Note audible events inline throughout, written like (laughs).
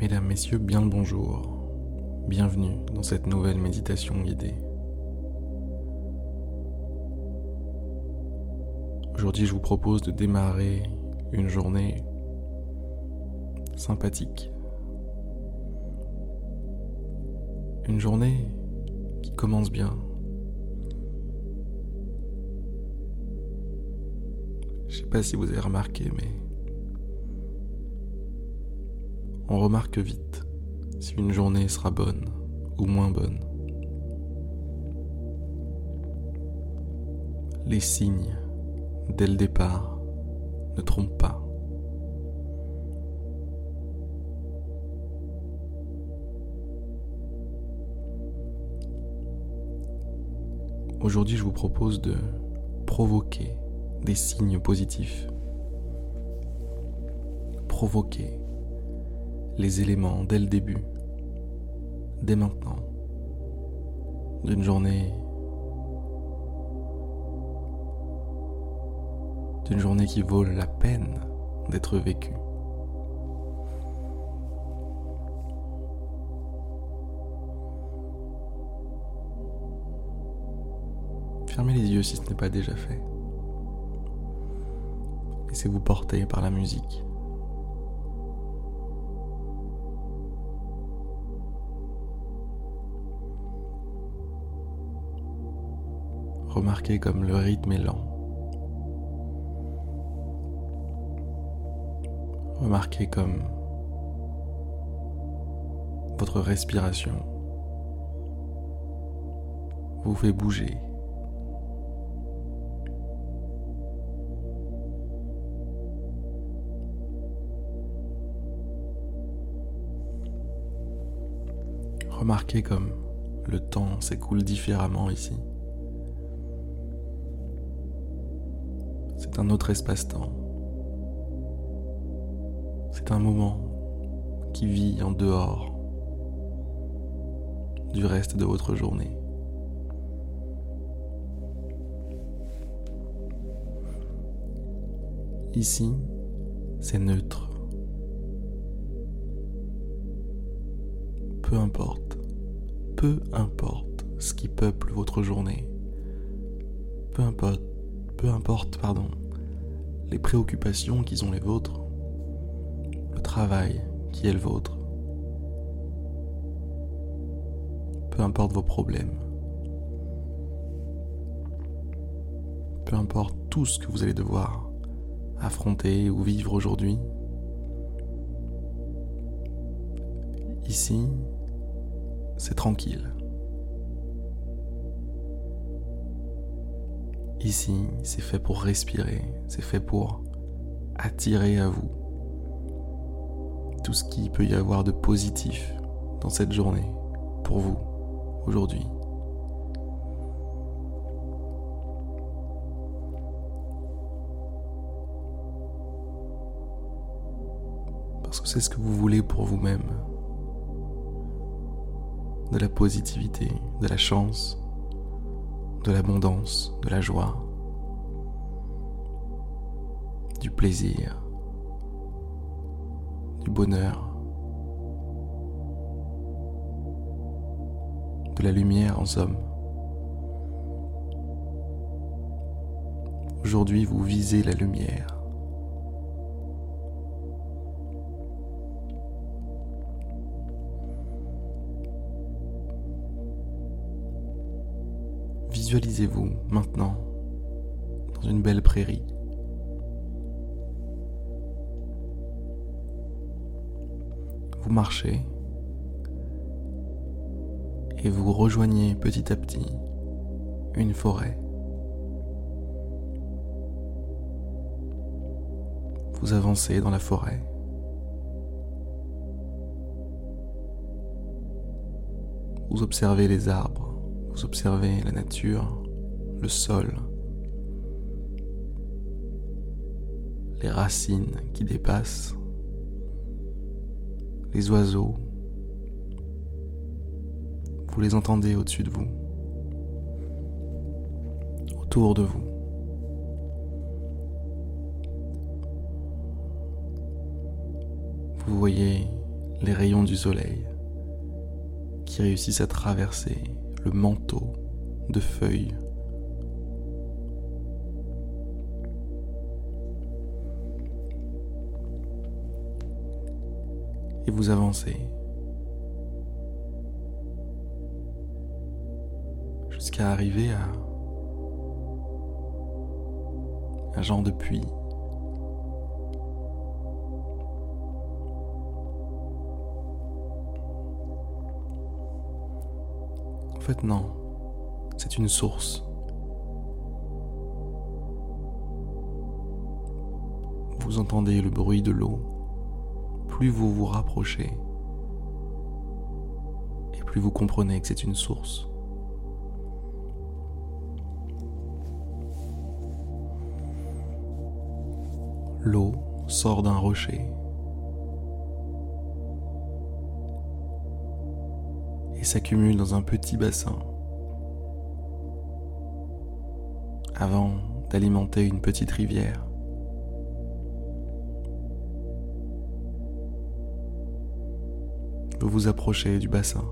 Mesdames, Messieurs, bien le bonjour. Bienvenue dans cette nouvelle méditation guidée. Aujourd'hui, je vous propose de démarrer une journée sympathique. Une journée qui commence bien. Je sais pas si vous avez remarqué, mais on remarque vite si une journée sera bonne ou moins bonne. Les signes, dès le départ, ne trompent pas. Aujourd'hui, je vous propose de provoquer des signes positifs. Provoquer les éléments dès le début, dès maintenant, d'une journée, d'une journée qui vaut la peine d'être vécue. Fermez les yeux si ce n'est pas déjà fait. Laissez-vous porter par la musique. Remarquez comme le rythme est lent. Remarquez comme votre respiration vous fait bouger. Remarquez comme le temps s'écoule différemment ici. C'est un autre espace-temps. C'est un moment qui vit en dehors du reste de votre journée. Ici, c'est neutre. Peu importe, peu importe ce qui peuple votre journée. Peu importe peu importe, pardon, les préoccupations qui sont les vôtres, le travail qui est le vôtre, peu importe vos problèmes, peu importe tout ce que vous allez devoir affronter ou vivre aujourd'hui, ici, c'est tranquille. Ici, c'est fait pour respirer, c'est fait pour attirer à vous tout ce qu'il peut y avoir de positif dans cette journée pour vous aujourd'hui. Parce que c'est ce que vous voulez pour vous-même. De la positivité, de la chance, de l'abondance, de la joie, du plaisir, du bonheur, de la lumière en somme. Aujourd'hui, vous visez la lumière. Visualisez-vous maintenant dans une belle prairie. Vous marchez et vous rejoignez petit à petit une forêt. Vous avancez dans la forêt. Vous observez les arbres vous observez la nature, le sol, les racines qui dépassent, les oiseaux. Vous les entendez au-dessus de vous, autour de vous. Vous voyez les rayons du soleil qui réussissent à traverser le manteau de feuilles. Et vous avancez jusqu'à arriver à un genre de puits. Non, c'est une source. Vous entendez le bruit de l'eau. Plus vous vous rapprochez, et plus vous comprenez que c'est une source. l'eau sort d'un rocher s'accumule dans un petit bassin avant d'alimenter une petite rivière. Vous vous approchez du bassin.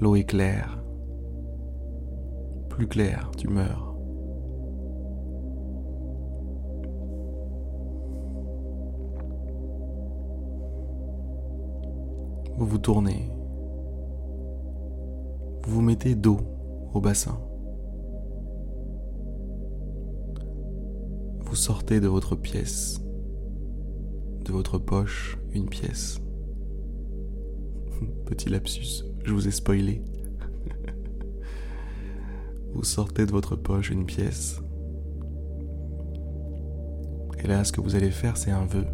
L'eau est claire. Plus claire, tu vous vous tournez, vous vous mettez d'eau au bassin. Vous sortez de votre pièce, de votre poche, une pièce. (laughs) Petit lapsus, je vous ai spoilé. (laughs) vous sortez de votre poche une pièce. Et là, ce que vous allez faire, c'est un vœu.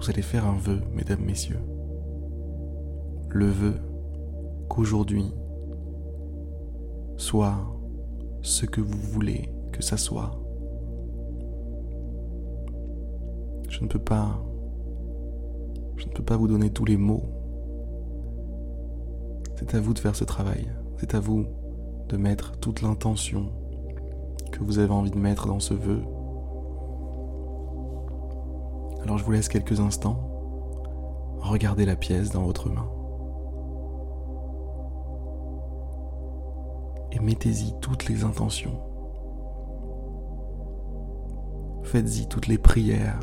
Vous allez faire un vœu, mesdames, messieurs. Le vœu qu'aujourd'hui soit ce que vous voulez que ça soit. Je ne peux pas je ne peux pas vous donner tous les mots. C'est à vous de faire ce travail. C'est à vous de mettre toute l'intention que vous avez envie de mettre dans ce vœu alors je vous laisse quelques instants. Regardez la pièce dans votre main. Et mettez-y toutes les intentions. Faites-y toutes les prières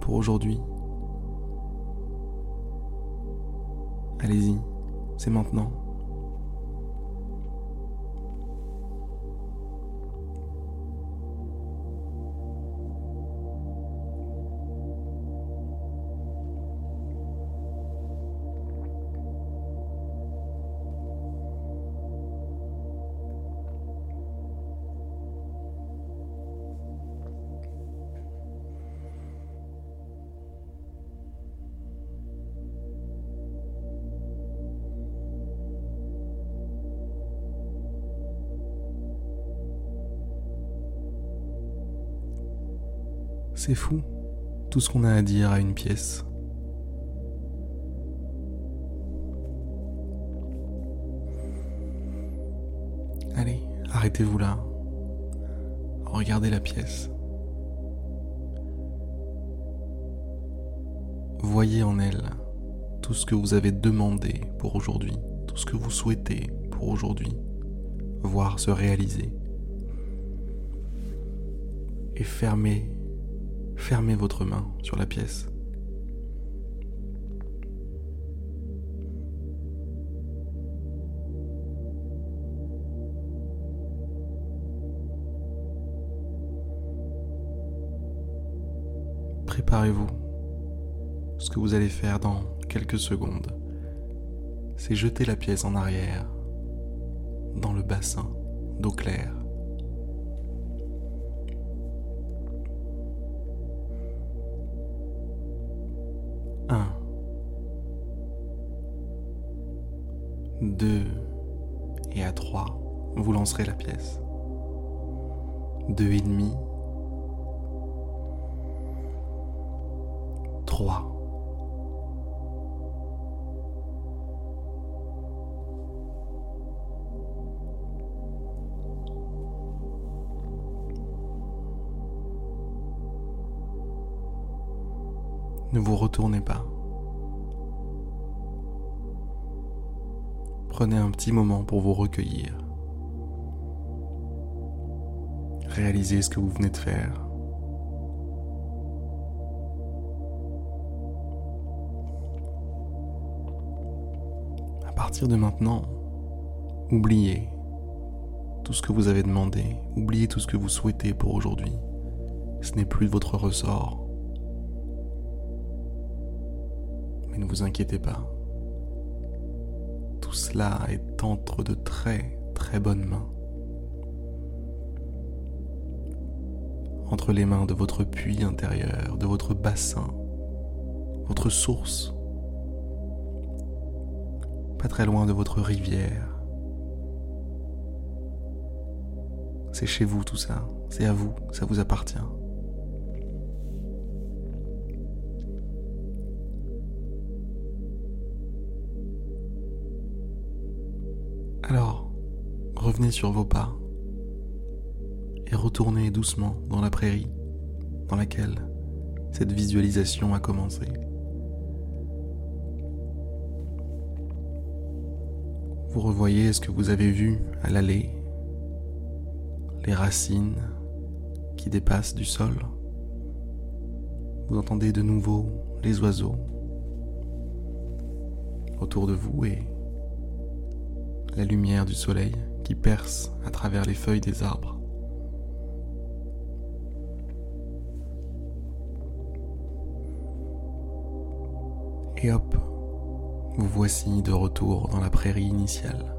pour aujourd'hui. Allez-y, c'est maintenant. C'est fou, tout ce qu'on a à dire à une pièce. Allez, arrêtez-vous là. Regardez la pièce. Voyez en elle tout ce que vous avez demandé pour aujourd'hui, tout ce que vous souhaitez pour aujourd'hui, voir se réaliser. Et fermez fermez votre main sur la pièce. Préparez-vous. Ce que vous allez faire dans quelques secondes, c'est jeter la pièce en arrière dans le bassin d'eau claire. 2 et à 3, vous lancerez la pièce. 2 et demi. 3. Ne vous retournez pas. Prenez un petit moment pour vous recueillir. Réalisez ce que vous venez de faire. À partir de maintenant, oubliez tout ce que vous avez demandé, oubliez tout ce que vous souhaitez pour aujourd'hui. Ce n'est plus de votre ressort. Mais ne vous inquiétez pas. Tout cela est entre de très très bonnes mains. Entre les mains de votre puits intérieur, de votre bassin, votre source, pas très loin de votre rivière. C'est chez vous tout ça, c'est à vous, ça vous appartient. Alors, revenez sur vos pas et retournez doucement dans la prairie dans laquelle cette visualisation a commencé. Vous revoyez ce que vous avez vu à l'allée, les racines qui dépassent du sol. Vous entendez de nouveau les oiseaux autour de vous et la lumière du soleil qui perce à travers les feuilles des arbres. Et hop, vous voici de retour dans la prairie initiale.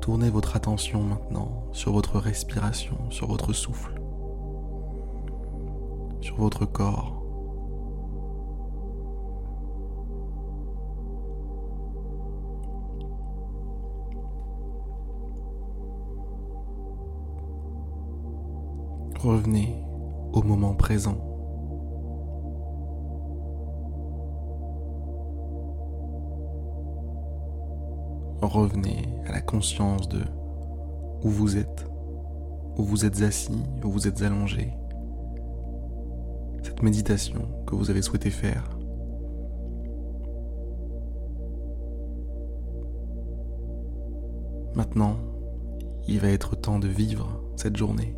Tournez votre attention maintenant sur votre respiration, sur votre souffle, sur votre corps. Revenez au moment présent. Revenez à la conscience de où vous êtes, où vous êtes assis, où vous êtes allongé. Cette méditation que vous avez souhaité faire. Maintenant, il va être temps de vivre cette journée.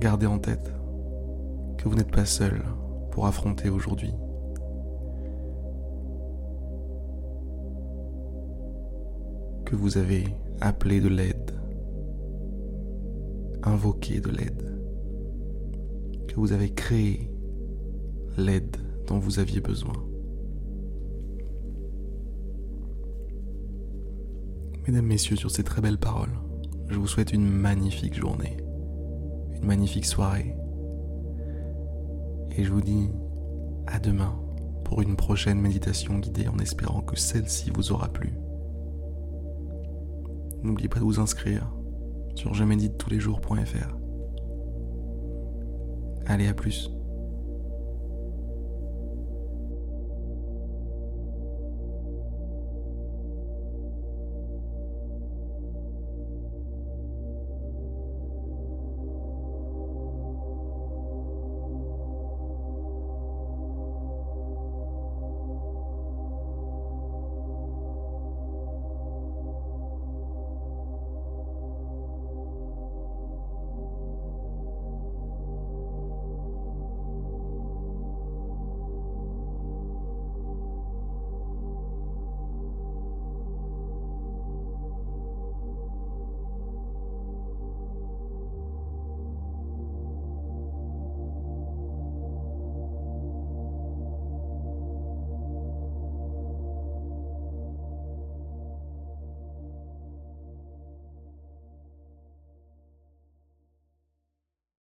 Gardez en tête que vous n'êtes pas seul pour affronter aujourd'hui. Que vous avez appelé de l'aide, invoqué de l'aide, que vous avez créé l'aide dont vous aviez besoin. Mesdames, Messieurs, sur ces très belles paroles, je vous souhaite une magnifique journée une magnifique soirée. Et je vous dis à demain pour une prochaine méditation guidée en espérant que celle-ci vous aura plu. N'oubliez pas de vous inscrire sur je médite tous les jours.fr. Allez, à plus.